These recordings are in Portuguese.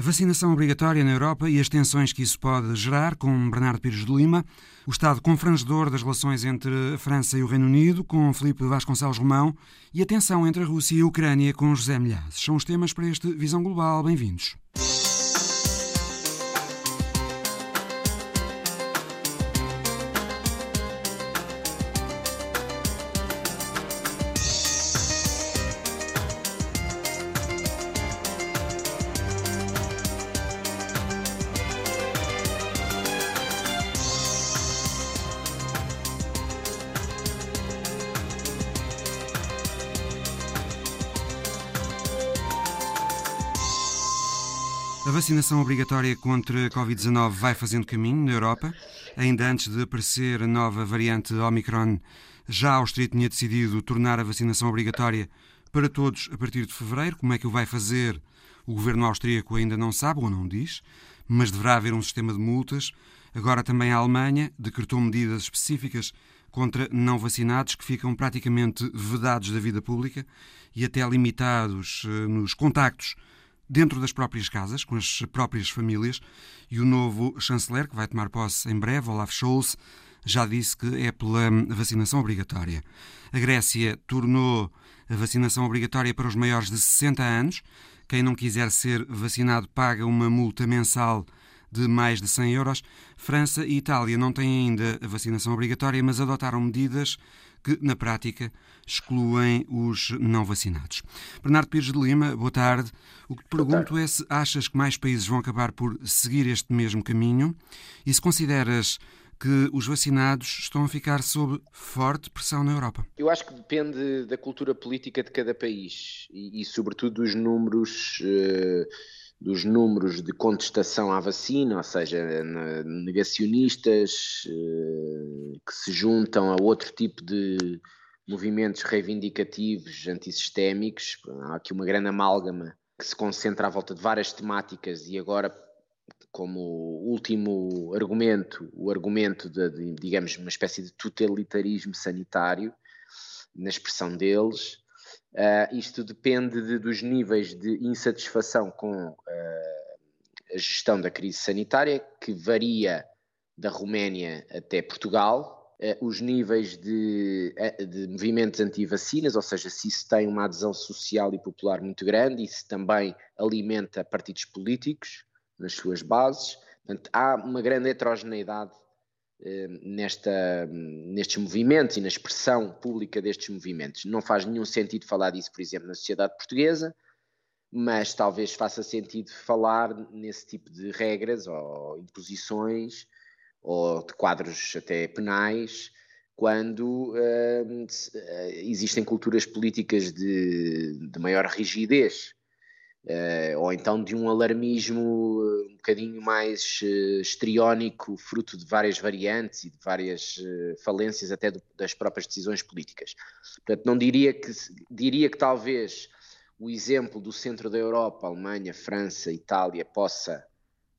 A vacinação obrigatória na Europa e as tensões que isso pode gerar, com Bernardo Pires de Lima, o estado confrangedor das relações entre a França e o Reino Unido, com Felipe Vasconcelos Romão, e a tensão entre a Rússia e a Ucrânia, com José Milhazes. São os temas para este Visão Global. Bem-vindos. Vacinação obrigatória contra a Covid-19 vai fazendo caminho na Europa. Ainda antes de aparecer a nova variante Omicron, já a Áustria tinha decidido tornar a vacinação obrigatória para todos a partir de fevereiro. Como é que o vai fazer? O governo austríaco ainda não sabe ou não diz, mas deverá haver um sistema de multas. Agora também a Alemanha decretou medidas específicas contra não vacinados que ficam praticamente vedados da vida pública e até limitados eh, nos contactos dentro das próprias casas, com as próprias famílias, e o novo chanceler, que vai tomar posse em breve, Olaf Scholz, já disse que é pela vacinação obrigatória. A Grécia tornou a vacinação obrigatória para os maiores de 60 anos. Quem não quiser ser vacinado paga uma multa mensal de mais de 100 euros. França e Itália não têm ainda a vacinação obrigatória, mas adotaram medidas que, na prática, excluem os não vacinados. Bernardo Pires de Lima, boa tarde. O que te pergunto é se achas que mais países vão acabar por seguir este mesmo caminho e se consideras que os vacinados estão a ficar sob forte pressão na Europa? Eu acho que depende da cultura política de cada país e, e sobretudo, dos números. Uh dos números de contestação à vacina, ou seja, negacionistas eh, que se juntam a outro tipo de movimentos reivindicativos antissistémicos. Há aqui uma grande amálgama que se concentra à volta de várias temáticas e agora como último argumento, o argumento de, de digamos, uma espécie de totalitarismo sanitário, na expressão deles, Uh, isto depende de, dos níveis de insatisfação com uh, a gestão da crise sanitária, que varia da Roménia até Portugal. Uh, os níveis de, de movimentos anti-vacinas, ou seja, se isso tem uma adesão social e popular muito grande, isso também alimenta partidos políticos nas suas bases. Portanto, há uma grande heterogeneidade nesta, nestes movimentos e na expressão pública destes movimentos. Não faz nenhum sentido falar disso, por exemplo, na sociedade portuguesa, mas talvez faça sentido falar nesse tipo de regras ou imposições ou de quadros até penais quando uh, existem culturas políticas de, de maior rigidez Uh, ou então de um alarmismo eh, um bocadinho mais uh, histriónico, fruto de várias variantes e de várias uh, falências até do, das próprias decisões políticas. Portanto, não diria que diria que talvez o exemplo do centro da Europa, Alemanha, França, Itália, possa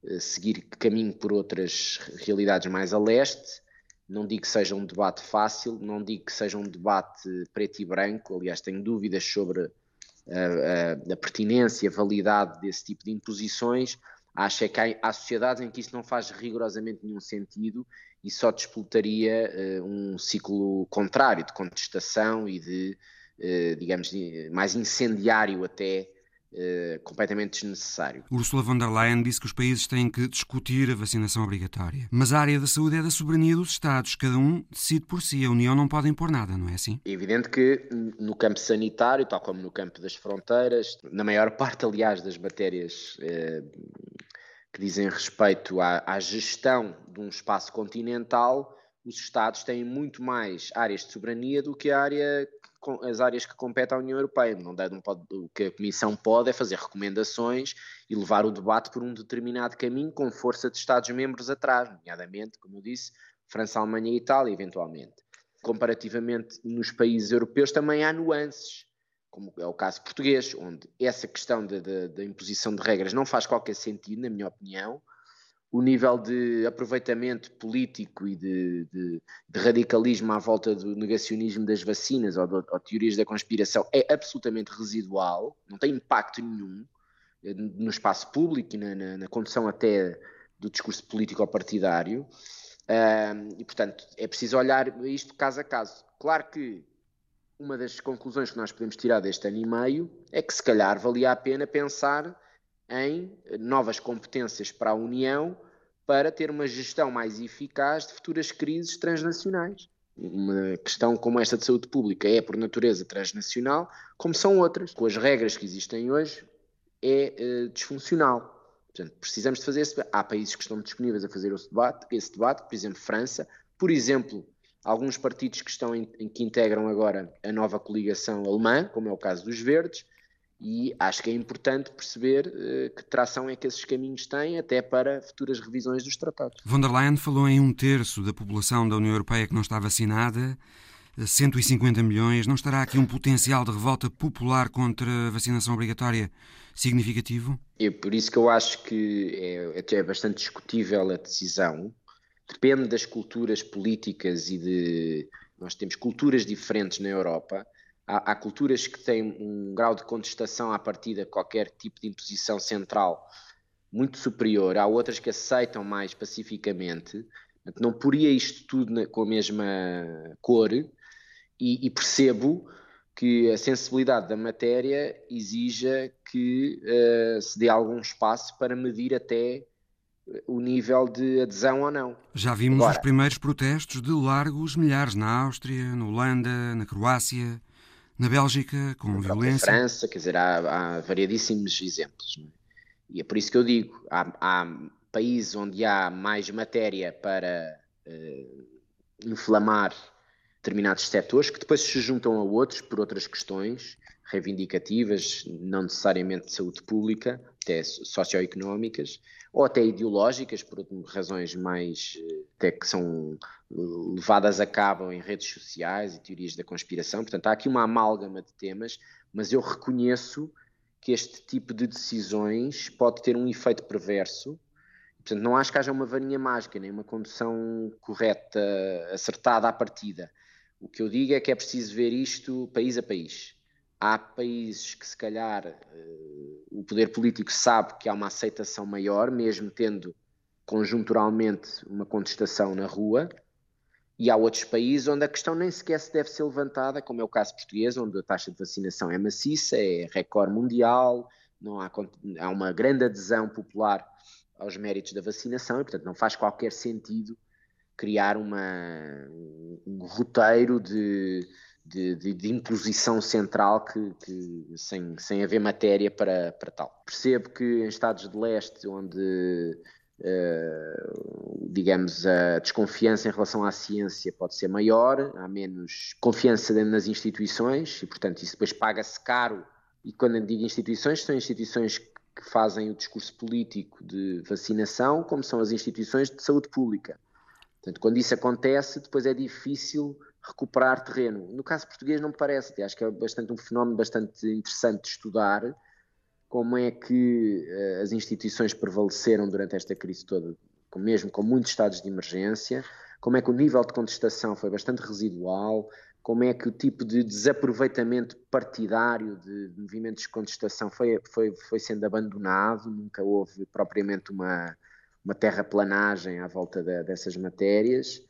uh, seguir caminho por outras realidades mais a leste. Não digo que seja um debate fácil, não digo que seja um debate preto e branco. Aliás, tenho dúvidas sobre a, a, pertinência, a validade desse tipo de imposições, acho é que há, há, sociedades em que isso não faz rigorosamente nenhum sentido e só disputaria uh, um ciclo contrário de contestação e de, uh, digamos, mais incendiário até Uh, completamente desnecessário. Ursula von der Leyen disse que os países têm que discutir a vacinação obrigatória. Mas a área da saúde é da soberania dos Estados. Cada um decide por si. A União não pode impor nada, não é assim? É evidente que no campo sanitário, tal como no campo das fronteiras, na maior parte, aliás, das matérias uh, que dizem respeito à, à gestão de um espaço continental, os Estados têm muito mais áreas de soberania do que a área as áreas que competem à União Europeia. Não, dá, não pode, o que a Comissão pode é fazer recomendações e levar o debate por um determinado caminho com força de Estados-membros atrás, nomeadamente, como eu disse, França, Alemanha e Itália, eventualmente. Comparativamente nos países europeus também há nuances, como é o caso português, onde essa questão da imposição de regras não faz qualquer sentido, na minha opinião, o nível de aproveitamento político e de, de, de, radicalismo à volta do negacionismo das vacinas ou, ou, teorias da conspiração é absolutamente residual, não tem impacto nenhum no espaço público e na, na, na condução até do discurso político-partidário. Uh, e, portanto, é preciso olhar isto caso a caso. Claro que uma das conclusões que nós podemos tirar deste ano e meio é que, se calhar, valia a pena pensar em novas competências para a União para ter uma gestão mais eficaz de futuras crises transnacionais. Uma questão como esta de saúde pública é, por natureza, transnacional, como são outras. Com as regras que existem hoje, é uh, disfuncional. Portanto, precisamos de fazer esse. Há países que estão disponíveis a fazer esse debate, esse debate, por exemplo, França, por exemplo, alguns partidos que estão em, em, que integram agora a nova coligação alemã, como é o caso dos Verdes, e acho que é importante perceber uh, que tração é que esses caminhos têm até para futuras revisões dos tratados. Von der Leyen falou em um terço da população da União Europeia que não está vacinada. 150 milhões, não estará aqui um potencial de revolta popular contra a vacinação obrigatória significativo? É por isso que eu acho que é, é bastante discutível a decisão. Depende das culturas políticas e de. Nós temos culturas diferentes na Europa. Há, há culturas que têm um grau de contestação à partida qualquer tipo de imposição central muito superior. Há outras que aceitam mais pacificamente. Não poria isto tudo na, com a mesma cor e, e percebo que a sensibilidade da matéria exija que uh, se dê algum espaço para medir até o nível de adesão ou não. Já vimos Agora, os primeiros protestos de largos milhares na Áustria, na Holanda, na Croácia, na Bélgica, com na violência. Na França, quer dizer, há, há variadíssimos exemplos. É? E é por isso que eu digo, há, há países onde há mais matéria para uh, inflamar determinados setores que depois se juntam a outros por outras questões reivindicativas, não necessariamente de saúde pública, até socioeconómicas, ou até ideológicas, por razões mais até que são levadas a cabo em redes sociais e teorias da conspiração. Portanto, há aqui uma amálgama de temas, mas eu reconheço que este tipo de decisões pode ter um efeito perverso. Portanto, não acho que haja uma varinha mágica, nem uma condução correta, acertada à partida. O que eu digo é que é preciso ver isto país a país. Há países que, se calhar, uh, o poder político sabe que há uma aceitação maior, mesmo tendo conjunturalmente uma contestação na rua, e há outros países onde a questão nem sequer se deve ser levantada, como é o caso português, onde a taxa de vacinação é maciça, é recorde mundial, não há, há uma grande adesão popular aos méritos da vacinação e, portanto, não faz qualquer sentido criar uma, um roteiro de, de, de, de imposição central que, que, sem, sem haver matéria para, para tal. Percebo que em Estados de Leste, onde Uh, digamos, a desconfiança em relação à ciência pode ser maior, há menos confiança nas instituições e, portanto, isso depois paga-se caro. E quando digo instituições, são instituições que fazem o discurso político de vacinação, como são as instituições de saúde pública. Portanto, quando isso acontece, depois é difícil recuperar terreno. No caso português não me parece, acho que é bastante um fenómeno bastante interessante de estudar como é que uh, as instituições prevaleceram durante esta crise toda, mesmo com muitos estados de emergência, como é que o nível de contestação foi bastante residual, como é que o tipo de desaproveitamento partidário de movimentos de contestação foi, foi, foi sendo abandonado, nunca houve propriamente uma, uma terraplanagem à volta de, dessas matérias.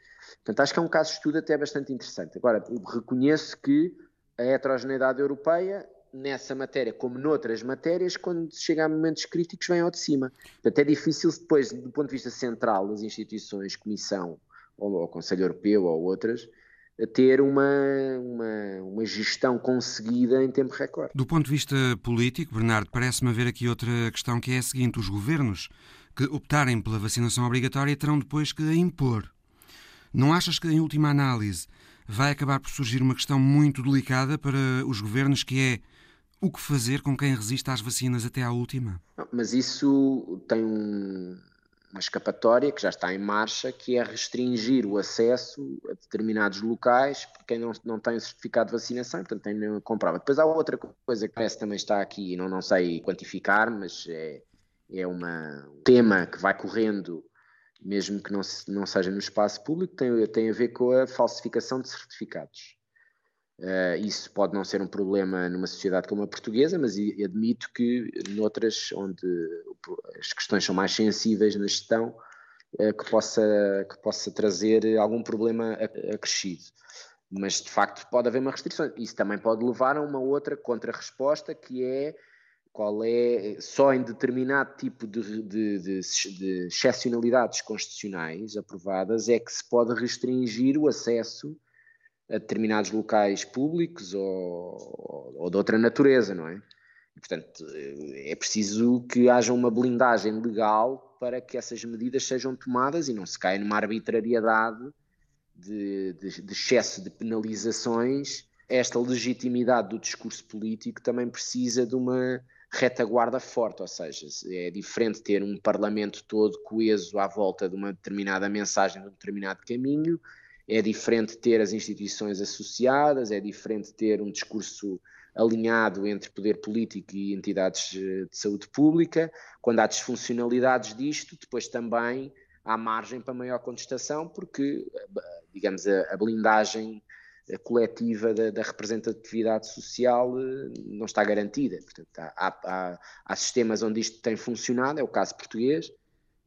Portanto, acho que é um caso de estudo até bastante interessante. Agora, reconheço que a heterogeneidade europeia, nessa matéria, como noutras matérias, quando chega a momentos críticos, vem ao de cima. Portanto, é difícil depois, do ponto de vista central das instituições, Comissão, ou, ou Conselho Europeu, ou outras, ter uma, uma, uma, gestão conseguida em tempo recorde. Do ponto de vista político, Bernardo, parece-me haver aqui outra questão que é a seguinte: os governos que optarem pela vacinação obrigatória terão depois que a impor. Não achas que, em última análise, vai acabar por surgir uma questão muito delicada para os governos, que é o que fazer com quem resiste às vacinas até à última? Mas isso tem um, uma escapatória que já está em marcha, que é restringir o acesso a determinados locais por quem não, não tem certificado de vacinação, portanto tem nenhuma comprova. Depois há outra coisa que parece também está aqui, não, não sei quantificar, mas é é uma, um tema que vai correndo, mesmo que não, não seja no espaço público, tem, tem a ver com a falsificação de certificados. Uh, isso pode não ser um problema numa sociedade como a portuguesa, mas admito que noutras onde as questões são mais sensíveis na gestão, uh, que, possa, que possa trazer algum problema acrescido. Mas de facto pode haver uma restrição. Isso também pode levar a uma outra contra-resposta que é qual é só em determinado tipo de, de, de, de excepcionalidades constitucionais aprovadas é que se pode restringir o acesso a determinados locais públicos ou, ou de outra natureza, não é? Portanto, é preciso que haja uma blindagem legal para que essas medidas sejam tomadas e não se caia numa arbitrariedade de, de, de excesso de penalizações. Esta legitimidade do discurso político também precisa de uma retaguarda forte, ou seja, é diferente ter um parlamento todo coeso à volta de uma determinada mensagem, de um determinado caminho, é diferente ter as instituições associadas, é diferente ter um discurso alinhado entre poder político e entidades eh, de saúde pública. Quando há disfuncionalidades disto, depois também há margem para maior contestação, porque, eh, digamos, a, blindagem coletiva da, da, representatividade social não está garantida. Portanto, há, há, há sistemas onde isto tem funcionado, é o caso português,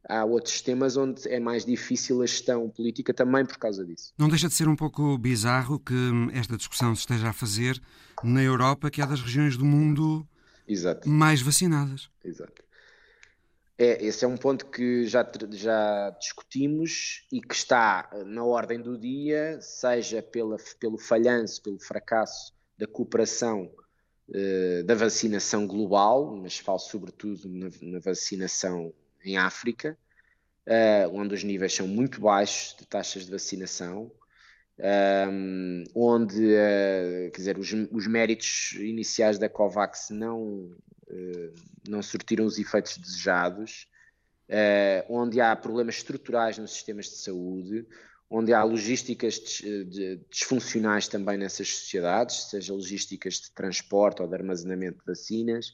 há outros sistemas onde é mais difícil a gestão política também por causa disso. Não deixa de ser um pouco bizarro que esta discussão se esteja a fazer na Europa, que é das regiões do mundo Exato. mais vacinadas. Exato. É, esse é um ponto que já, já discutimos e que está na ordem do dia, seja pela, pelo falhanço, pelo fracasso da cooperação eh, da vacinação global, mas falo sobretudo na, na vacinação em África, uh, onde os níveis são muito baixos de taxas de vacinação, um, onde uh, quer dizer, os, os, méritos iniciais da COVAX não, não surtiram os efeitos desejados, uh, onde há problemas estruturais nos sistemas de saúde, onde há logísticas disfuncionais também nessas sociedades, seja logísticas de transporte ou de armazenamento de vacinas,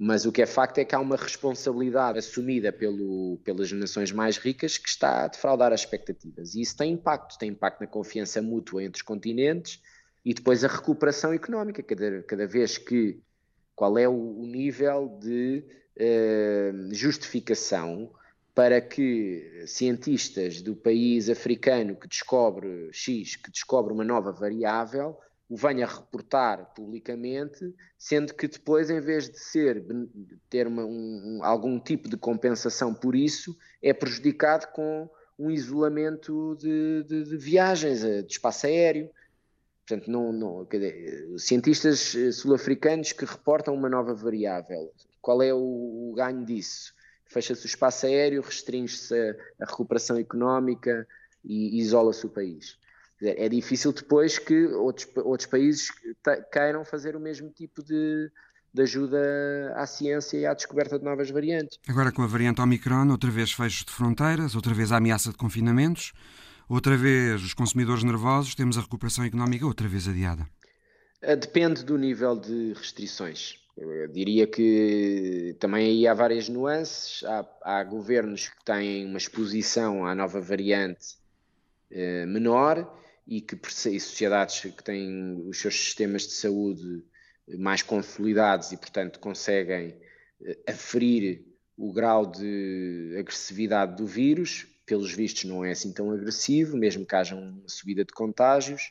mas o que é facto é que há uma responsabilidade assumida pelo, pelas nações mais ricas que está a defraudar as expectativas. E isso tem impacto, tem impacto na confiança mútua entre os continentes e depois a recuperação económica, cada, cada vez que qual é o, nível de eh, justificação para que cientistas do país africano que descobre X, que descobre uma nova variável, o venha reportar publicamente, sendo que depois, em vez de ser ter uma, um, algum tipo de compensação por isso, é prejudicado com um isolamento de, de, de viagens, eh, de espaço aéreo. Portanto, não, não, dizer, cientistas eh, sul-africanos que reportam uma nova variável. Qual é o, o ganho disso? Fecha-se o espaço aéreo, restringe-se a, a recuperação económica e isola-se o país. É difícil depois que outros, outros países queiram fazer o mesmo tipo de, de ajuda à ciência e à descoberta de novas variantes. Agora com a variante Omicron, outra vez fechos de fronteiras, outra vez a ameaça de confinamentos, outra vez os consumidores nervosos, temos a recuperação económica outra vez adiada. Eh, depende do nível de restrições. Eu diria que também aí há várias nuances. Há, há governos que têm uma exposição à nova variante eh, menor e que e sociedades que têm os seus sistemas de saúde mais consolidados e, portanto, conseguem eh, aferir o grau de agressividade do vírus, pelos vistos não é assim tão agressivo, mesmo que haja uma subida de contágios,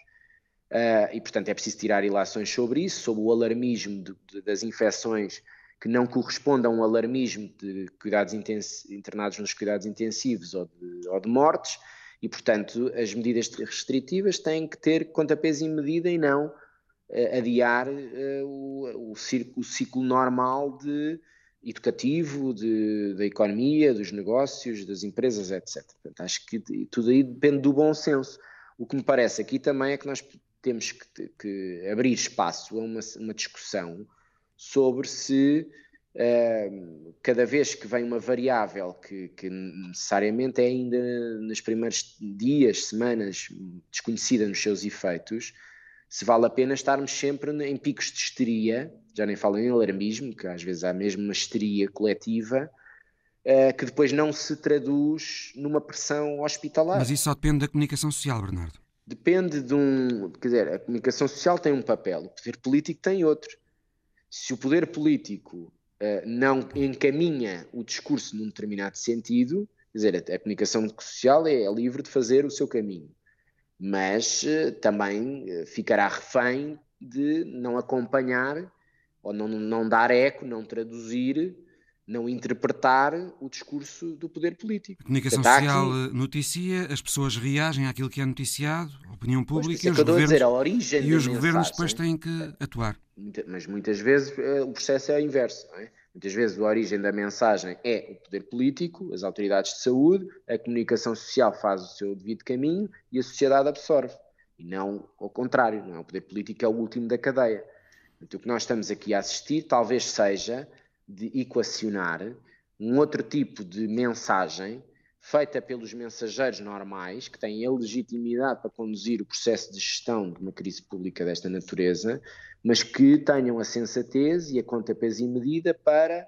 uh, e portanto é preciso tirar ilações sobre isso, sobre o alarmismo de, de, das infecções que não correspondam ao alarmismo de cuidados internados nos cuidados intensivos ou de, ou de mortes, e, portanto, as medidas restritivas têm que ter contrapeso e medida e não uh, adiar uh, o, o, o, ciclo normal de educativo, de, da economia, dos negócios, das empresas, etc. Portanto, acho que tudo aí depende do bom senso. O que me parece aqui também é que nós temos que, que abrir espaço a uma, uma discussão sobre se cada vez que vem uma variável que, que, necessariamente é ainda nos primeiros dias, semanas, desconhecida nos seus efeitos, se vale a pena estarmos sempre em picos de histeria, já nem falo em alarmismo, que às vezes há mesmo uma histeria coletiva, uh, que depois não se traduz numa pressão hospitalar. Mas isso só depende da comunicação social, Bernardo. depende de um. Quer dizer, a comunicação social tem um papel, o poder político tem outro. Se o poder político uh, não encaminha o discurso num determinado sentido, quer dizer, a, comunicação social é, livre de fazer o seu caminho, mas uh, também uh, ficará refém de não acompanhar ou não, não dar eco, não traduzir não interpretar o discurso do poder político. A comunicação social aqui... noticia, as pessoas reagem àquilo que é noticiado, a opinião pública pois, e, os governos, dizer, a origem e os governos depois têm que atuar. Mas muitas vezes eh, o processo é o inverso. É? Muitas vezes a origem da mensagem é o poder político, as autoridades de saúde, a comunicação social faz o seu devido caminho e a sociedade absorve. E não ao contrário, não é o poder político é o último da cadeia. Então, o que nós estamos aqui a assistir talvez seja de equacionar um outro tipo de mensagem feita pelos mensageiros normais, que têm a legitimidade para conduzir o processo de gestão de uma crise pública desta natureza, mas que tenham a sensatez e a conta peso e medida para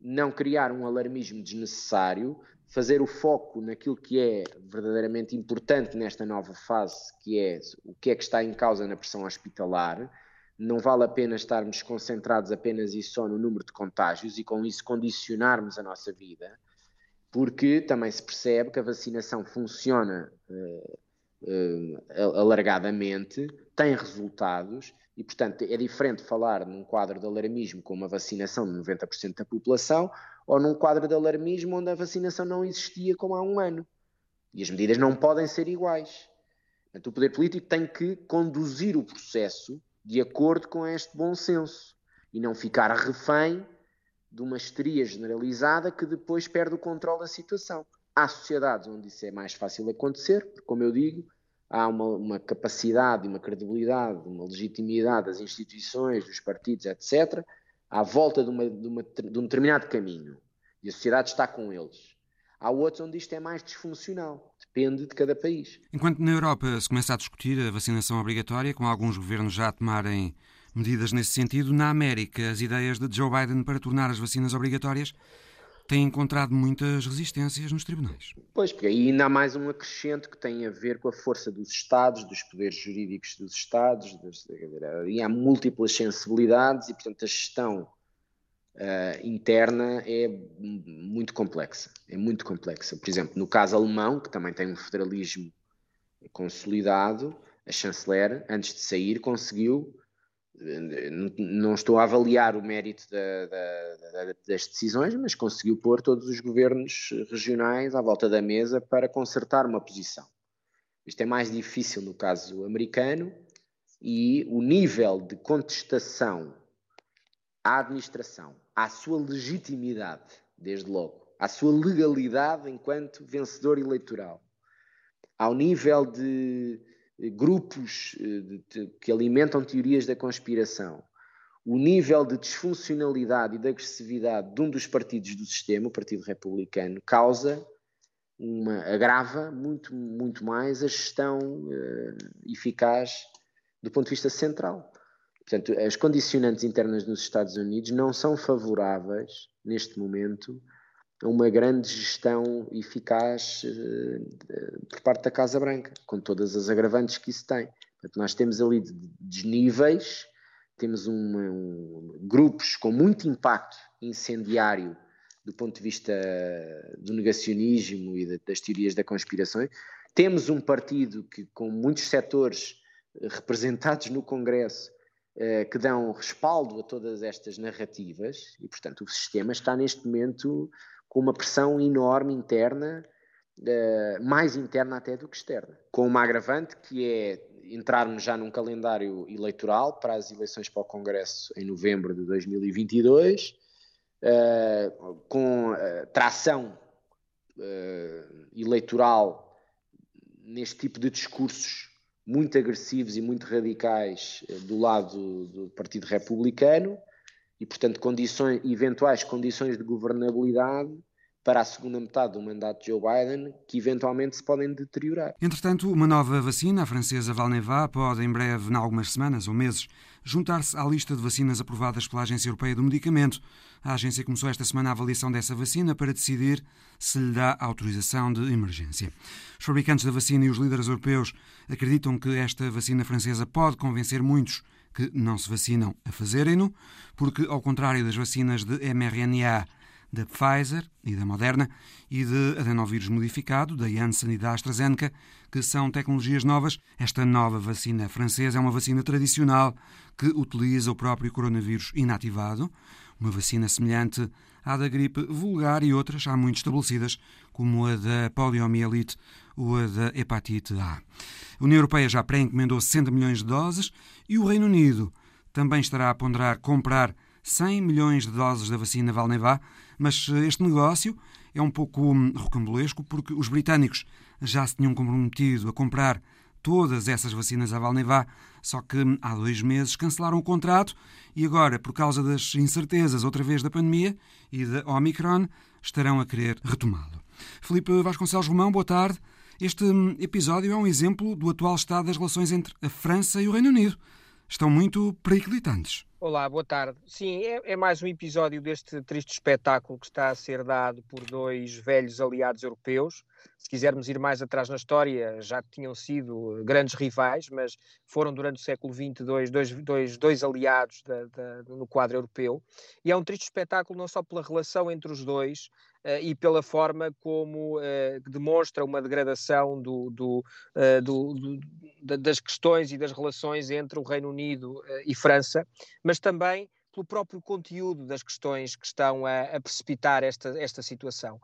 não criar um alarmismo desnecessário, fazer o foco naquilo que é verdadeiramente importante nesta nova fase, que é o que é que está em causa na pressão hospitalar, não vale a pena estarmos concentrados apenas e só no número de contágios e com isso condicionarmos a nossa vida, porque também se percebe que a vacinação funciona uh, uh, alargadamente, tem resultados e, portanto, é diferente falar num quadro de alarmismo com uma vacinação de 90% da população ou num quadro de alarmismo onde a vacinação não existia como há um ano. E as medidas não podem ser iguais. Portanto, o poder político tem que conduzir o processo de acordo com este bom senso e não ficar refém de uma histeria generalizada que depois perde o controle da situação. Há sociedades onde isso é mais fácil acontecer, porque, como eu digo, há uma, uma capacidade, uma credibilidade, uma legitimidade das instituições, dos partidos, etc., à volta de, uma, de, uma, de um determinado caminho. E a sociedade está com eles. Há outros onde isto é mais disfuncional. Depende de cada país. Enquanto na Europa se começa a discutir a vacinação obrigatória, com alguns governos já a tomarem medidas nesse sentido, na América as ideias de Joe Biden para tornar as vacinas obrigatórias têm encontrado muitas resistências nos tribunais. Pois, porque aí ainda há mais um acrescento que tem a ver com a força dos Estados, dos poderes jurídicos dos Estados, aí há múltiplas sensibilidades e, portanto, a gestão uh, interna é muito complexa. É muito complexa. Por exemplo, no caso alemão, que também tem um federalismo consolidado, a chanceler, antes de sair, conseguiu. Não estou a avaliar o mérito da, da, da, das decisões, mas conseguiu pôr todos os governos regionais à volta da mesa para consertar uma posição. Isto é mais difícil no caso americano e o nível de contestação à administração, à sua legitimidade, desde logo, à sua legalidade enquanto vencedor eleitoral, ao nível de grupos eh, de, de, que alimentam teorias da conspiração, o nível de disfuncionalidade e de agressividade de um dos partidos do sistema, o Partido Republicano, causa uma agrava muito muito mais a gestão uh, eficaz do ponto de vista central. Portanto, as condicionantes internas nos Estados Unidos não são favoráveis, neste momento, a uma grande gestão eficaz uh, por parte da Casa Branca, com todas as agravantes que isso tem. Portanto, nós temos ali desníveis, temos uma, um, grupos com muito impacto incendiário do ponto de vista do negacionismo e de, das teorias da conspiração. Temos um partido que, com muitos setores representados no Congresso, eh, que dão respaldo a todas estas narrativas e, portanto, o sistema está neste momento com uma pressão enorme interna, eh, mais interna até do que externa, com uma agravante que é entrarmos já num calendário eleitoral para as eleições para o Congresso em novembro de 2022, eh, com tração eleitoral neste tipo de discursos muito agressivos e muito radicais do lado do Partido Republicano e, portanto, condições, eventuais condições de governabilidade para a segunda metade do mandato de Joe Biden que eventualmente se podem deteriorar. Entretanto, uma nova vacina, a francesa Valneva, pode em breve, em algumas semanas ou meses, juntar-se à lista de vacinas aprovadas pela Agência Europeia do Medicamento. A agência começou esta semana a avaliação dessa vacina para decidir se lhe dá autorização de emergência. Os fabricantes da vacina e os líderes europeus acreditam que esta vacina francesa pode convencer muitos que não se vacinam a fazerem-no, porque, ao contrário das vacinas de mRNA da Pfizer e da Moderna e de adenovírus modificado, da Janssen e da AstraZeneca, que são tecnologias novas. Esta nova vacina francesa é uma vacina tradicional que utiliza o próprio coronavírus inativado, uma vacina semelhante à da gripe vulgar e outras há muito estabelecidas, como a da poliomielite ou a da hepatite A. A União Europeia já pré-encomendou 60 milhões de doses e o Reino Unido também estará a ponderar comprar 100 milhões de doses da vacina Valneva, mas eh, este negócio é um pouco hum, rocambolesco porque os britânicos já se tinham comprometido a comprar todas essas vacinas à Valneva, só que há dois meses cancelaram o contrato e agora, por causa das incertezas outra vez da pandemia e da Omicron, estarão a querer retomá-lo. Felipe Vasconcelos Romão, boa tarde. Este episódio é um exemplo do atual estado das relações entre a França e o Reino Unido. Estão muito periclitantes. Olá, boa tarde. Sim, é, é, mais um episódio deste triste espetáculo que está a ser dado por dois velhos aliados europeus. Se quisermos ir mais atrás na história, já tinham sido grandes rivais, mas foram durante o século XX dois, dois, dois, dois aliados da, da, no quadro europeu. E é um triste espetáculo não só pela relação entre os dois, e pela forma como uh, demonstra uma degradação do, do, uh, do, do, das questões e das relações entre o Reino Unido e França, mas também pelo próprio conteúdo das questões que estão a, a precipitar esta, esta situação.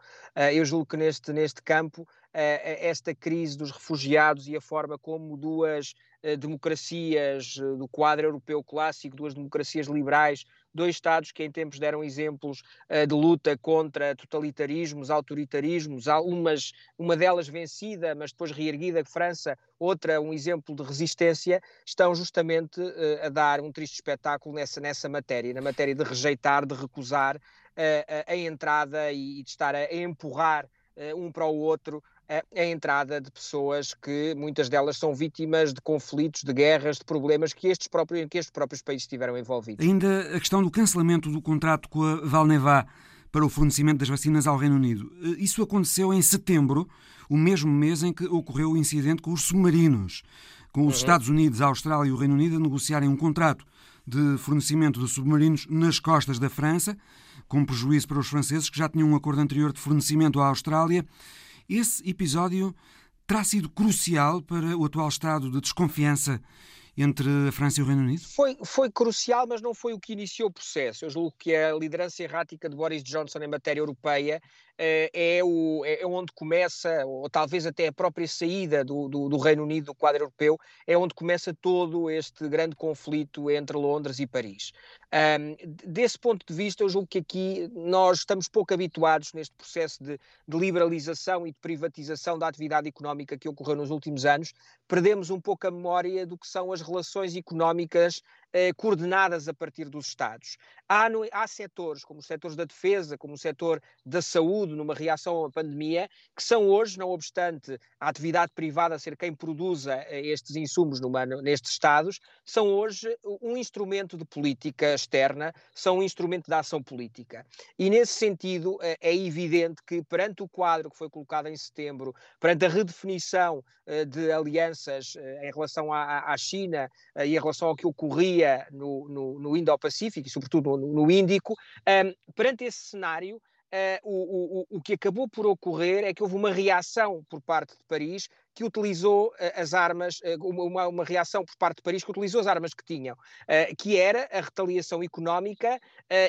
Eu julgo que neste, neste campo, esta crise dos refugiados e a forma como duas democracias do quadro europeu clássico, duas democracias liberais, dois Estados que em tempos deram exemplos uh, de luta contra totalitarismos, autoritarismos, algumas, uma delas vencida, mas depois reerguida, França, outra um exemplo de resistência, estão justamente uh, a dar um triste espetáculo nessa, nessa matéria, na matéria de rejeitar, de recusar uh, a entrada e, e, de estar a, empurrar um para o outro a, entrada de pessoas que muitas delas são vítimas de conflitos, de guerras, de problemas que estes próprios, que estes próprios países estiveram envolvidos. Ainda a questão do cancelamento do contrato com a Valneva para o fornecimento das vacinas ao Reino Unido. Eh, isso aconteceu em setembro, o mesmo mês em que ocorreu o incidente com os submarinos, com os uhum. Estados Unidos, a Austrália e o Reino Unido a negociarem um contrato de fornecimento de submarinos nas costas da França, com prejuízo para os franceses que já tinham um acordo anterior de fornecimento à Austrália esse episódio terá sido crucial para o atual estado de desconfiança entre a França e o Reino Unido? Foi, foi crucial, mas não foi o que iniciou o processo. Eu julgo que a liderança errática de Boris Johnson em matéria europeia é, o, é, é onde começa, ou talvez até a própria saída do, do, do, Reino Unido do quadro europeu, é onde começa todo este grande conflito entre Londres e Paris. Um, desse ponto de vista, eu julgo que aqui nós estamos pouco habituados neste processo de, de, liberalização e de privatização da atividade económica que ocorreu nos últimos anos. Perdemos um pouco a memória do que são as relações económicas eh, coordenadas a partir dos Estados. Há, no, há setores, como os setores da defesa, como o setor da saúde, numa reação à pandemia, que são hoje, não obstante a atividade privada ser quem produza eh, estes insumos numa, nestes Estados, são hoje um instrumento de política externa, são um instrumento de ação política. E nesse sentido, eh, é evidente que perante o quadro que foi colocado em setembro, perante a redefinição de alianças em relação à China e em relação ao que ocorria no, no, no Indo-Pacífico e, sobretudo, no, no Índico, um, perante esse cenário, Uh, o, o, o que acabou por ocorrer é que houve uma reação por parte de Paris que utilizou uh, as armas, uh, uma, uma, reação por parte de Paris que utilizou as armas que tinham, que era a retaliação económica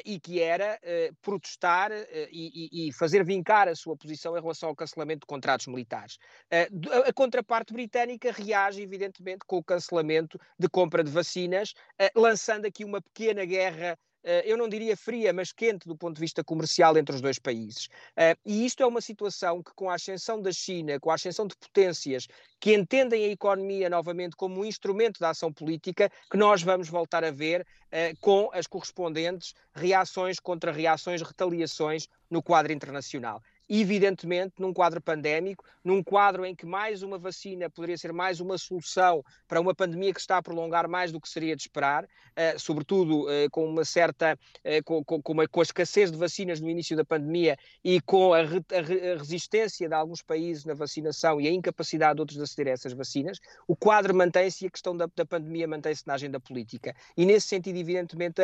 e que era protestar e, e, fazer vincar a sua posição em relação ao cancelamento de contratos militares. a contraparte britânica reage, evidentemente, com o cancelamento de compra de vacinas, lançando aqui uma pequena guerra eh, eu não diria fria, mas quente do ponto de vista comercial entre os dois países. Eh, e isto é uma situação que, com a ascensão da China, com a ascensão de potências que entendem a economia novamente como um instrumento de ação política, que nós vamos voltar a ver eh, com as correspondentes reações contra reações, retaliações no quadro internacional. Evidentemente, num quadro pandémico, num quadro em que mais uma vacina poderia ser mais uma solução para uma pandemia que está a prolongar mais do que seria de esperar, uh, sobretudo uh, com uma certa, uh, com, com, uma, com, a escassez de vacinas no início da pandemia e com a, re, a, a, resistência de alguns países na vacinação e a incapacidade de outros de aceder a essas vacinas, o quadro mantém-se e a questão da, da pandemia mantém-se na agenda política. E nesse sentido, evidentemente,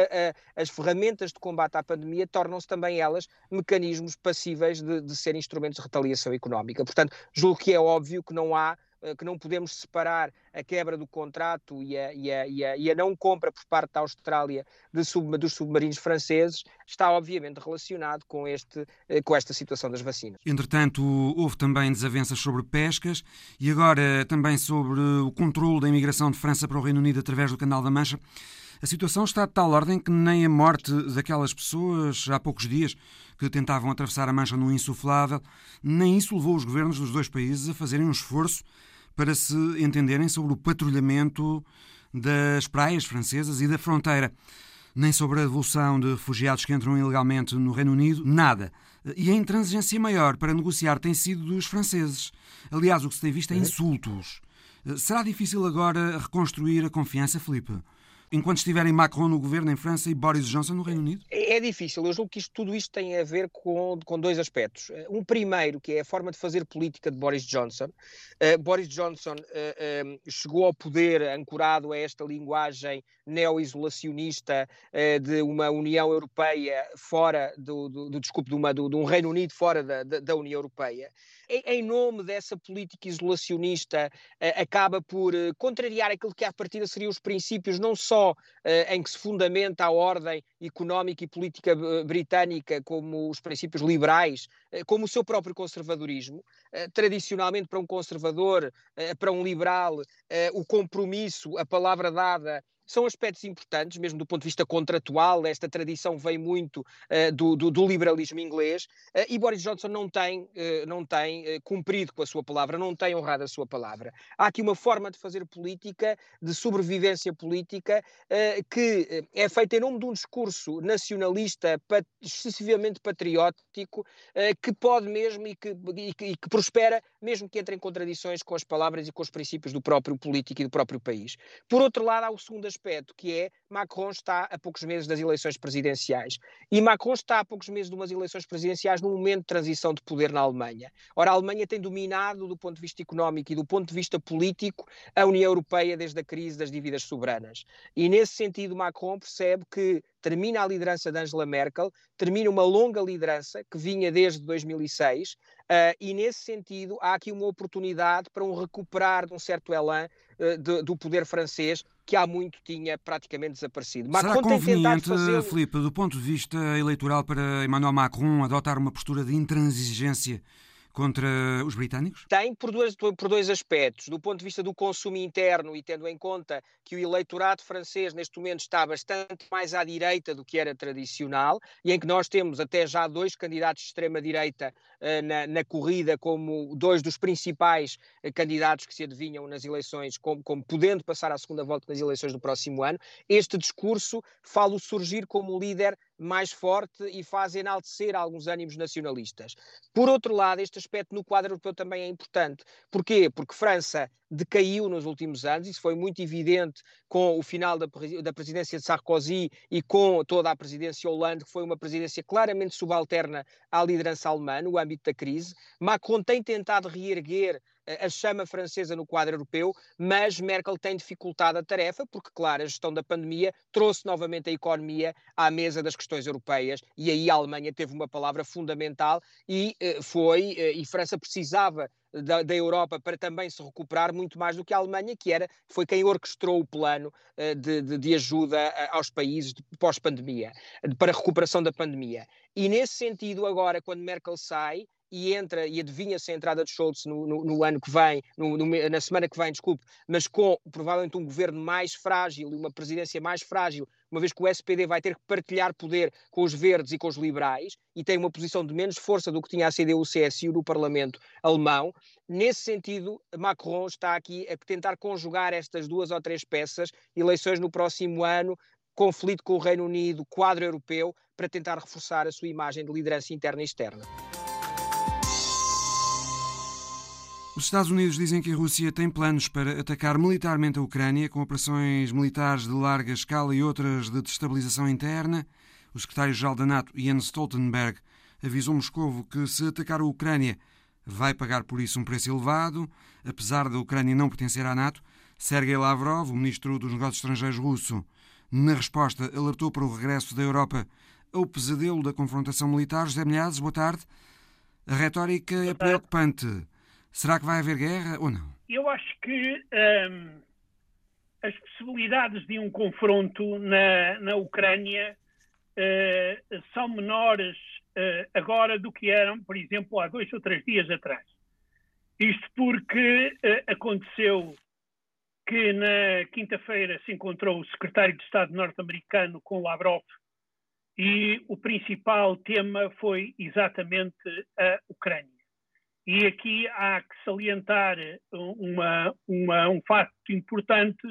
as ferramentas de combate à pandemia tornam-se também elas mecanismos passíveis de, de serem instrumentos de retaliação económica. Portanto, julgo que é óbvio que não há eh, que não podemos separar a quebra do contrato e a, e a, e a, e a não compra por parte da Austrália de sub, dos submarinos franceses está obviamente relacionado com, este, eh, com esta situação das vacinas. Entretanto, houve também desavenças sobre pescas e agora também sobre o controle da imigração de França para o Reino Unido através do Canal da Mancha. A situação está de tal ordem que nem a morte daquelas pessoas, há poucos dias, que tentavam atravessar a Mancha num insuflável, nem isso levou os governos dos dois países a fazerem um esforço para se entenderem sobre o patrulhamento das praias francesas e da fronteira. Nem sobre a devolução de refugiados que entram ilegalmente no Reino Unido, nada. E a intransigência maior para negociar tem sido dos franceses. Aliás, o que se tem visto é insultos. Será difícil agora reconstruir a confiança, Felipe? Enquanto estiverem Macron no governo em França e Boris Johnson no Reino Unido? É, é difícil. Eu julgo que isto, tudo isto tem a ver com, com dois aspectos. Um primeiro, que é a forma de fazer política de Boris Johnson. Uh, Boris Johnson uh, chegou ao poder ancorado a esta linguagem neo-isolacionista de uma União Europeia fora do, do, do desculpe, de, uma, do, de um Reino Unido fora da, da, da União Europeia em nome dessa política isolacionista, eh, acaba por eh, contrariar aquilo que à partida seriam os princípios, não só eh, em que se fundamenta a ordem económica e política britânica, como os princípios liberais, como o seu próprio conservadorismo. Tradicionalmente, para um conservador, para um liberal, o compromisso, a palavra dada, são aspectos importantes, mesmo do ponto de vista contratual. Esta tradição vem muito uh, do, do, do, liberalismo inglês uh, e Boris Johnson não tem, uh, não tem cumprido com a sua palavra, não tem honrado a sua palavra. Há aqui uma forma de fazer política, de sobrevivência política, que é feita em nome de um discurso nacionalista pat excessivamente patriótico, que pode mesmo e que, e que, e que prospera, mesmo que entre em contradições com as palavras e com os princípios do próprio político e do próprio país. Por outro lado, há o segundo aspecto, que é Macron está a poucos meses das eleições presidenciais. E Macron está a poucos meses de umas eleições presidenciais num momento de transição de poder na Alemanha. Ora, a Alemanha tem dominado, do ponto de vista económico e do ponto de vista político, a União Europeia desde a crise das dívidas soberanas. E nesse sentido, Macron percebe que termina a liderança de Angela Merkel, termina uma longa liderança que vinha desde 2006, uh, eh, e nesse sentido há aqui uma oportunidade para um recuperar de um certo elan uh, de, do poder francês, que há muito tinha praticamente desaparecido. Macron Será conveniente, Filipe, do ponto de vista eleitoral, para Emmanuel Macron adotar uma postura de intransigência contra os britânicos? Tem por dois, por dois aspectos. Do ponto de vista do consumo interno e tendo em conta que o eleitorado francês neste momento está bastante mais à direita do que era tradicional e em que nós temos até já dois candidatos de extrema-direita uh, na, na, corrida como dois dos principais uh, candidatos que se adivinham nas eleições, como, como podendo passar à segunda volta nas eleições do próximo ano, este discurso fala surgir como líder mais forte e faz enaltecer alguns ânimos nacionalistas. Por outro lado, este aspecto no quadro europeu também é importante. Porquê? Porque França decaiu nos últimos anos, isso foi muito evidente com o final da, presidência de Sarkozy e com toda a presidência Hollande, que foi uma presidência claramente subalterna à liderança alemã no âmbito da crise. Macron tem tentado reerguer a chama francesa no quadro europeu, mas Merkel tem dificultado a tarefa, porque, claro, a gestão da pandemia trouxe novamente a economia à mesa das questões europeias e aí a Alemanha teve uma palavra fundamental e eh, foi, eh, e França precisava da, da, Europa para também se recuperar muito mais do que a Alemanha, que era, foi quem orquestrou o plano uh, de, de, de, ajuda aos países pós-pandemia, para a recuperação da pandemia. E nesse sentido, agora, quando Merkel sai, e entra e adivinha-se a entrada de Scholz no, no, no ano que vem, no, na semana que vem, desculpe, mas com provavelmente um governo mais frágil e uma presidência mais frágil, uma vez que o SPD vai ter que partilhar poder com os verdes e com os liberais e tem uma posição de menos força do que tinha a CDU-CSU no Parlamento alemão. Nesse sentido, Macron está aqui a tentar conjugar estas duas ou três peças, eleições no próximo ano, conflito com o Reino Unido, quadro europeu, para tentar reforçar a sua imagem de liderança interna e externa. Os Estados Unidos dizem que a Rússia tem planos para atacar militarmente a Ucrânia, com operações militares de larga escala e outras de destabilização interna. O secretário-geral da NATO, Jens Stoltenberg, avisou Moscovo que se atacar a Ucrânia vai pagar por isso um preço elevado. Apesar da Ucrânia não pertencer à NATO, Sergei Lavrov, o ministro dos Negócios Estrangeiros russo, na resposta alertou para o regresso da Europa ao pesadelo da confrontação militar. José Milhazes, boa tarde. A retórica é preocupante. Será que vai haver guerra ou não? Eu acho que hum, as possibilidades de um confronto na, na Ucrânia uh, são menores uh, agora do que eram, por exemplo, há dois ou três dias atrás. Isto porque uh, aconteceu que na quinta-feira se encontrou o secretário de Estado norte-americano com Lavrov e o principal tema foi exatamente a Ucrânia. E aqui há que salientar uma, uma, um facto importante,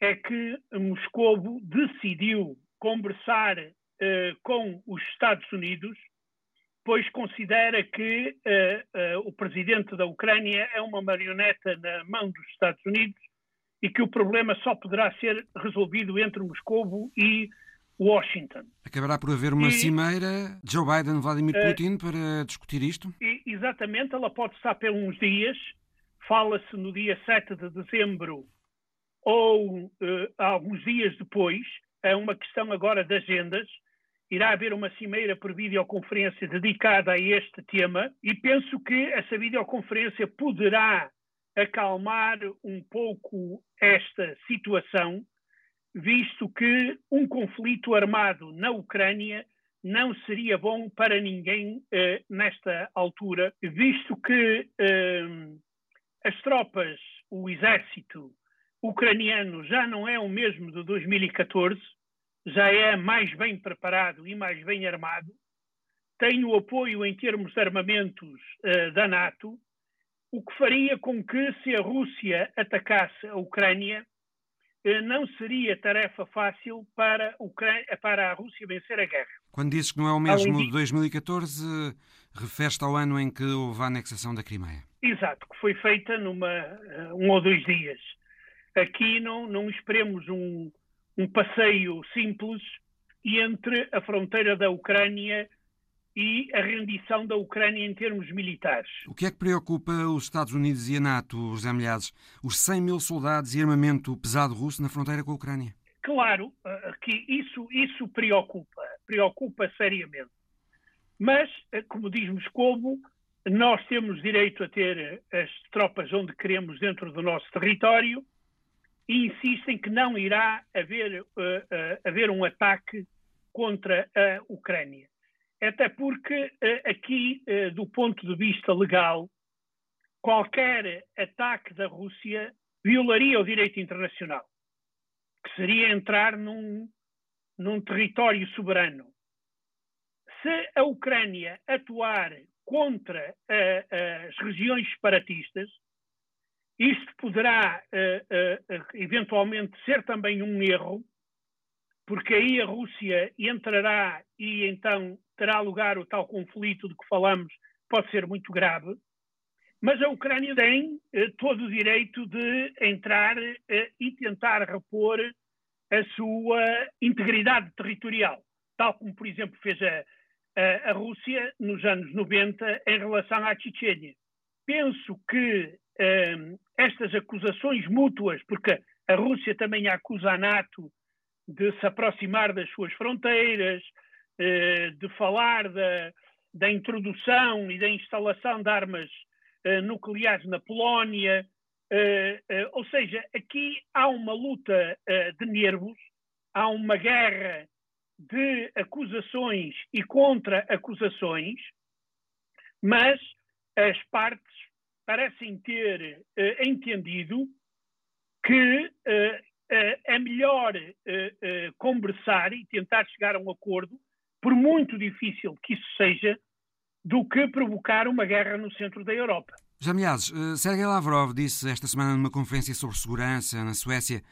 é que Moscovo decidiu conversar uh, com os Estados Unidos, pois considera que uh, o presidente da Ucrânia é uma marioneta na mão dos Estados Unidos e que o problema só poderá ser resolvido entre Moscovo e Washington. Acabará por haver uma e, cimeira Joe Biden-Vladimir uh, Putin para discutir isto? Exatamente, ela pode estar por uns dias. Fala-se no dia 7 de dezembro ou uh, alguns dias depois. É uma questão agora de agendas. Irá haver uma cimeira por videoconferência dedicada a este tema e penso que essa videoconferência poderá acalmar um pouco esta situação visto que um conflito armado na Ucrânia não seria bom para ninguém eh, nesta altura, visto que eh, as tropas, o exército ucraniano já não é o mesmo de 2014, já é mais bem preparado e mais bem armado, tem o apoio em termos de armamentos eh, da NATO, o que faria com que, se a Rússia atacasse a Ucrânia, não seria tarefa fácil para, a Rússia vencer a guerra. Quando dizes que não é o mesmo de 2014, refere-te ao ano em que houve a anexação da Crimeia. Exato, que foi feita numa eh, um ou dois dias. Aqui não, não esperemos um, um passeio simples entre a fronteira da Ucrânia e a rendição da Ucrânia em termos militares. O que é que preocupa os Estados Unidos e a NATO, José Milhares? Os 100 mil soldados e armamento pesado russo na fronteira com a Ucrânia? Claro eh, que isso, isso preocupa, preocupa seriamente. Mas, eh, como diz Moscovo, nós temos direito a ter as tropas onde queremos dentro do nosso território e insistem que não irá haver, uh, uh, haver um ataque contra a Ucrânia. Até porque eh, aqui, eh, do ponto de vista legal, qualquer ataque da Rússia violaria o direito internacional, que seria entrar num, num território soberano. Se a Ucrânia atuar contra uh, as regiões separatistas, isto poderá uh, uh, eventualmente ser também um erro, porque aí a Rússia entrará e então terá lugar o tal conflito de que falamos, pode ser muito grave, mas a Ucrânia tem eh, todo o direito de entrar eh, e tentar repor a sua integridade territorial, tal como, por exemplo, fez a, a, a Rússia nos anos 90 em relação à Chechênia. Penso que eh, estas acusações mútuas, porque a Rússia também acusa a NATO de se aproximar das suas fronteiras, de falar da, da, introdução e da instalação de armas eh, nucleares na Polónia. Eh, ou seja, aqui há uma luta de nervos, há uma guerra de acusações e contra-acusações, mas as partes parecem ter entendido que é melhor conversar e tentar chegar a um acordo por muito difícil que isso seja, do que provocar uma guerra no centro da Europa. Já, aliás, uh, Sergei Lavrov disse esta semana numa conferência sobre segurança na Suécia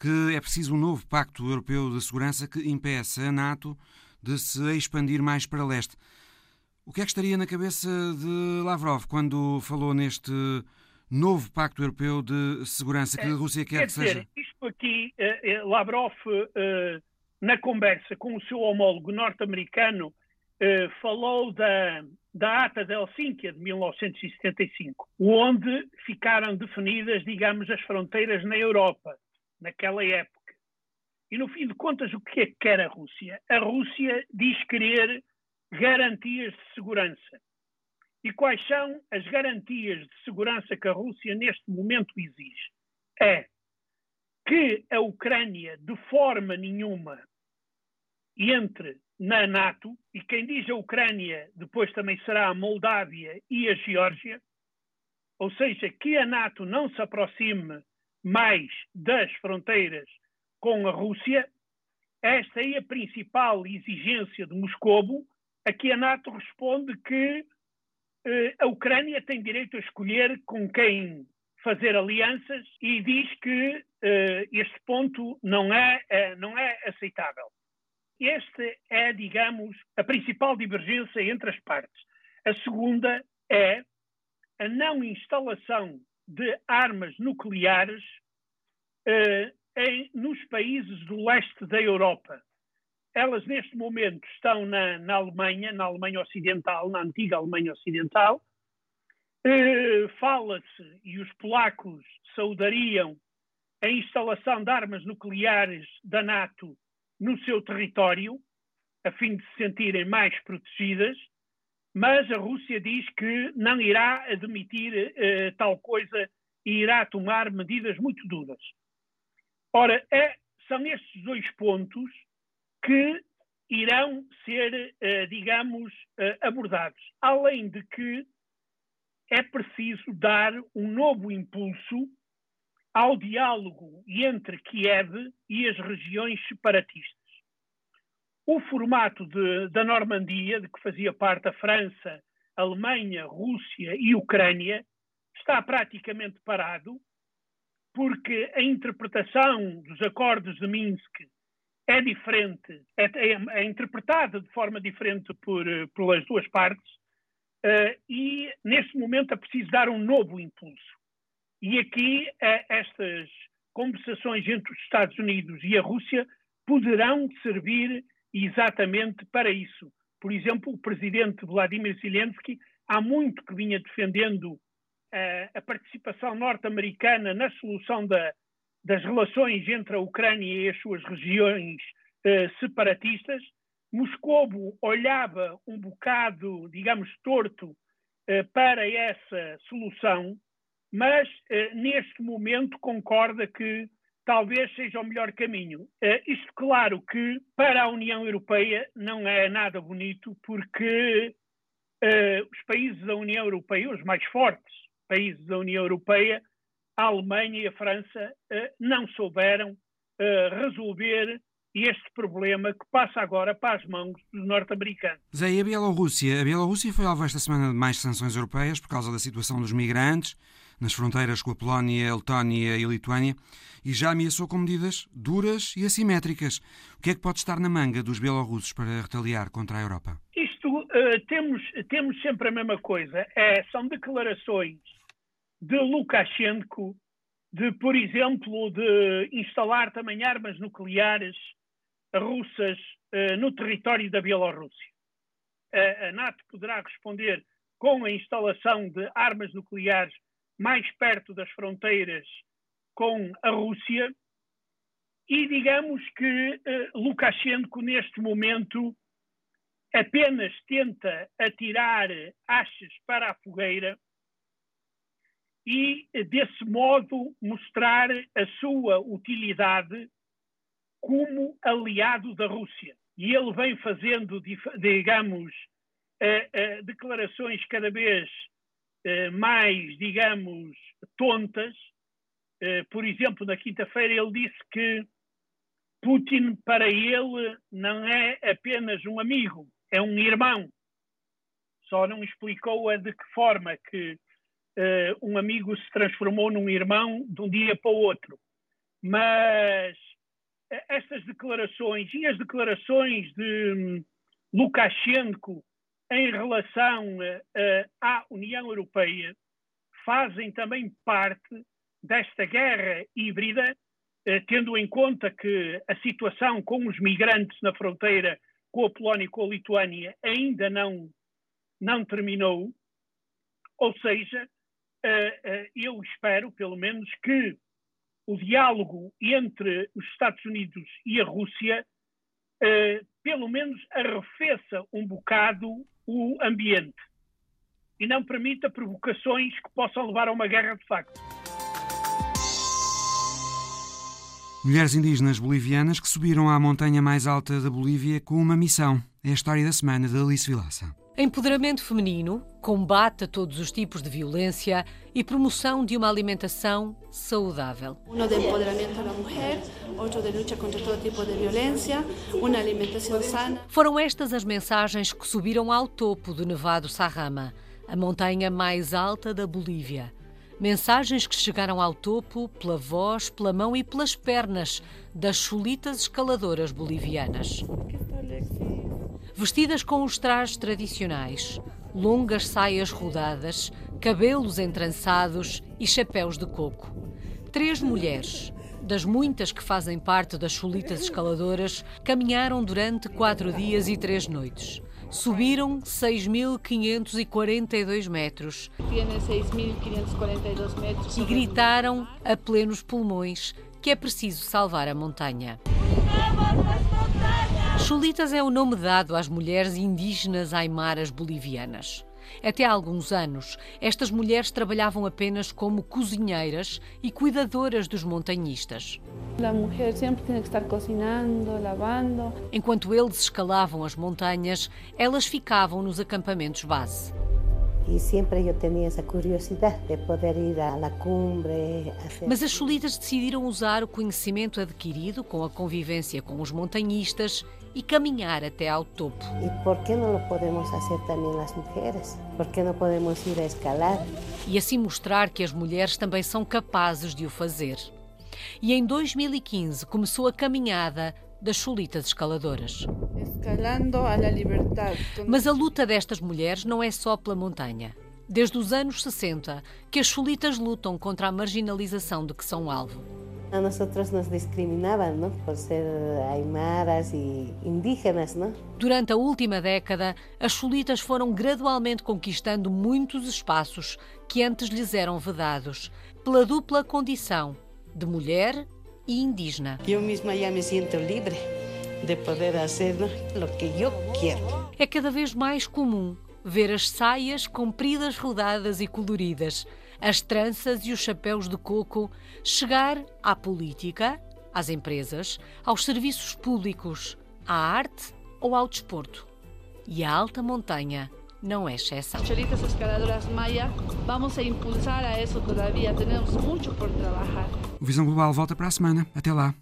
que é preciso um novo pacto europeu de segurança que impeça a NATO de se expandir mais para leste. O que é que estaria na cabeça de Lavrov quando falou neste novo Pacto Europeu de Segurança que a Rússia quer, quer que dizer, seja? Isto aqui, uh, Lavrov, na conversa com o seu homólogo norte-americano, uh, falou da, da Ata de Helsínquia de 1975, onde ficaram definidas, digamos, as fronteiras na Europa, naquela época. E, no fim de contas, o que é que quer a Rússia? A Rússia diz querer garantias de segurança. E quais são as garantias de segurança que a Rússia neste momento exige? É que a Ucrânia, de forma nenhuma, entre na NATO, e quem diz a Ucrânia depois também será a Moldávia e a Geórgia, ou seja, que a NATO não se aproxime mais das fronteiras com a Rússia, esta é a principal exigência de Moscovo, a que a NATO responde que eh, a Ucrânia tem direito a escolher com quem fazer alianças e diz que eh, este ponto não é, eh, não é aceitável. Esta é, digamos, a principal divergência entre as partes. A segunda é a não instalação de armas nucleares eh, em, nos países do leste da Europa. Elas, neste momento, estão na, na Alemanha, na Alemanha Ocidental, na antiga Alemanha Ocidental. Eh, Fala-se, e os polacos saudariam, a instalação de armas nucleares da NATO no seu território, a fim de se sentirem mais protegidas, mas a Rússia diz que não irá admitir eh, tal coisa e irá tomar medidas muito duras. Ora, é, são estes dois pontos que irão ser, eh, digamos, abordados. Além de que é preciso dar um novo impulso ao diálogo entre Kiev e as regiões separatistas. O formato de, da Normandia, de que fazia parte a França, Alemanha, Rússia e Ucrânia, está praticamente parado porque a interpretação dos acordos de Minsk é diferente, é, é, é interpretada de forma diferente por, pelas duas partes, uh, e neste momento é preciso dar um novo impulso. E aqui uh, estas conversações entre os Estados Unidos e a Rússia poderão servir exatamente para isso. Por exemplo, o presidente Vladimir Zelensky há muito que vinha defendendo a participação norte-americana na solução da, das relações entre a Ucrânia e as suas regiões separatistas, Moscovo olhava um bocado, digamos, torto eh, para essa solução, mas eh, neste momento concorda que talvez seja o melhor caminho. isto, claro, que para a União Europeia não é nada bonito, porque os países da União Europeia, os mais fortes, países da União Europeia, a Alemanha e a França eh, não souberam eh, resolver este problema que passa agora para as mãos dos norte-americanos. Zé, e a Bielorrússia? A Bielorrússia foi alvo esta semana de mais sanções europeias por causa da situação dos migrantes nas fronteiras com a Polónia, a Letónia e a Lituânia e já ameaçou com medidas duras e assimétricas. O que é que pode estar na manga dos bielorrussos para retaliar contra a Europa? Isto, uh, temos, temos sempre a mesma coisa. É, são declarações de Lukashenko de, por exemplo, de instalar também armas nucleares russas uh, no território da Bielorrússia. A, a NATO poderá responder com a instalação de armas nucleares mais perto das fronteiras com a Rússia e digamos que uh, Lukashenko neste momento apenas tenta atirar achas para a fogueira e, desse modo, mostrar a sua utilidade como aliado da Rússia. E ele vem fazendo, digamos, uh, uh, declarações cada vez uh, mais, digamos, tontas. por exemplo, na quinta-feira ele disse que Putin, para ele, não é apenas um amigo, é um irmão. Só não explicou a de que forma que uh, um amigo se transformou num irmão de um dia para o outro. Mas estas declarações e as declarações de um, Lukashenko em relação à União Europeia fazem também parte desta guerra híbrida, uh, tendo em conta que a situação com os migrantes na fronteira com a Polónia e com a Lituânia ainda não, não terminou. Ou seja, uh, eu espero, pelo menos, que o diálogo entre os Estados Unidos e a Rússia pelo menos arrefeça um bocado o ambiente e não permita provocações que possam levar a uma guerra de facto. Mulheres indígenas bolivianas que subiram à montanha mais alta da Bolívia com uma missão. É a história da semana de Alice Vilaça. Empoderamento feminino, combate a todos os tipos de violência e promoção de uma alimentação saudável. Um de empoderamento da mulher, outro de luta contra todo tipo de violência, uma alimentação sana. Foram estas as mensagens que subiram ao topo do Nevado Sarrama, a montanha mais alta da Bolívia. Mensagens que chegaram ao topo pela voz, pela mão e pelas pernas das chulitas escaladoras bolivianas vestidas com os trajes tradicionais, longas saias rodadas, cabelos entrançados e chapéus de coco. Três mulheres, das muitas que fazem parte das chulitas escaladoras, caminharam durante quatro dias e três noites. Subiram 6.542 metros. E gritaram a plenos pulmões que é preciso salvar a montanha. Chulitas é o nome dado às mulheres indígenas aimaras bolivianas. Até há alguns anos, estas mulheres trabalhavam apenas como cozinheiras e cuidadoras dos montanhistas. A mulher sempre tinha que estar cozinhando, lavando. Enquanto eles escalavam as montanhas, elas ficavam nos acampamentos base. E sempre eu tinha essa curiosidade de poder ir à cumbre. Mas as chulitas decidiram usar o conhecimento adquirido com a convivência com os montanhistas e caminhar até ao topo. E por que não podemos fazer também as mulheres? Por que não podemos ir a escalar? E assim mostrar que as mulheres também são capazes de o fazer. E em 2015 começou a caminhada das chulitas escaladoras. Escalando a la liberdade. Mas a luta destas mulheres não é só pela montanha. Desde os anos 60 que as chulitas lutam contra a marginalização de que são alvo. A nós nos discriminavam, não? Por ser aimaras e indígenas, não? Durante a última década, as chulitas foram gradualmente conquistando muitos espaços que antes lhes eram vedados, pela dupla condição de mulher e indígena. Eu mesma já me sinto livre de poder fazer o que eu quero. É cada vez mais comum ver as saias compridas, rodadas e coloridas, as tranças e os chapéus de coco chegar à política, às empresas, aos serviços públicos, à arte ou ao desporto. E a alta montanha não é exceção. Chelitas escaladoras Maya, vamos a impulsar a isso todavía, temos muito por trabalhar. O Visão Global volta para a semana. Até lá.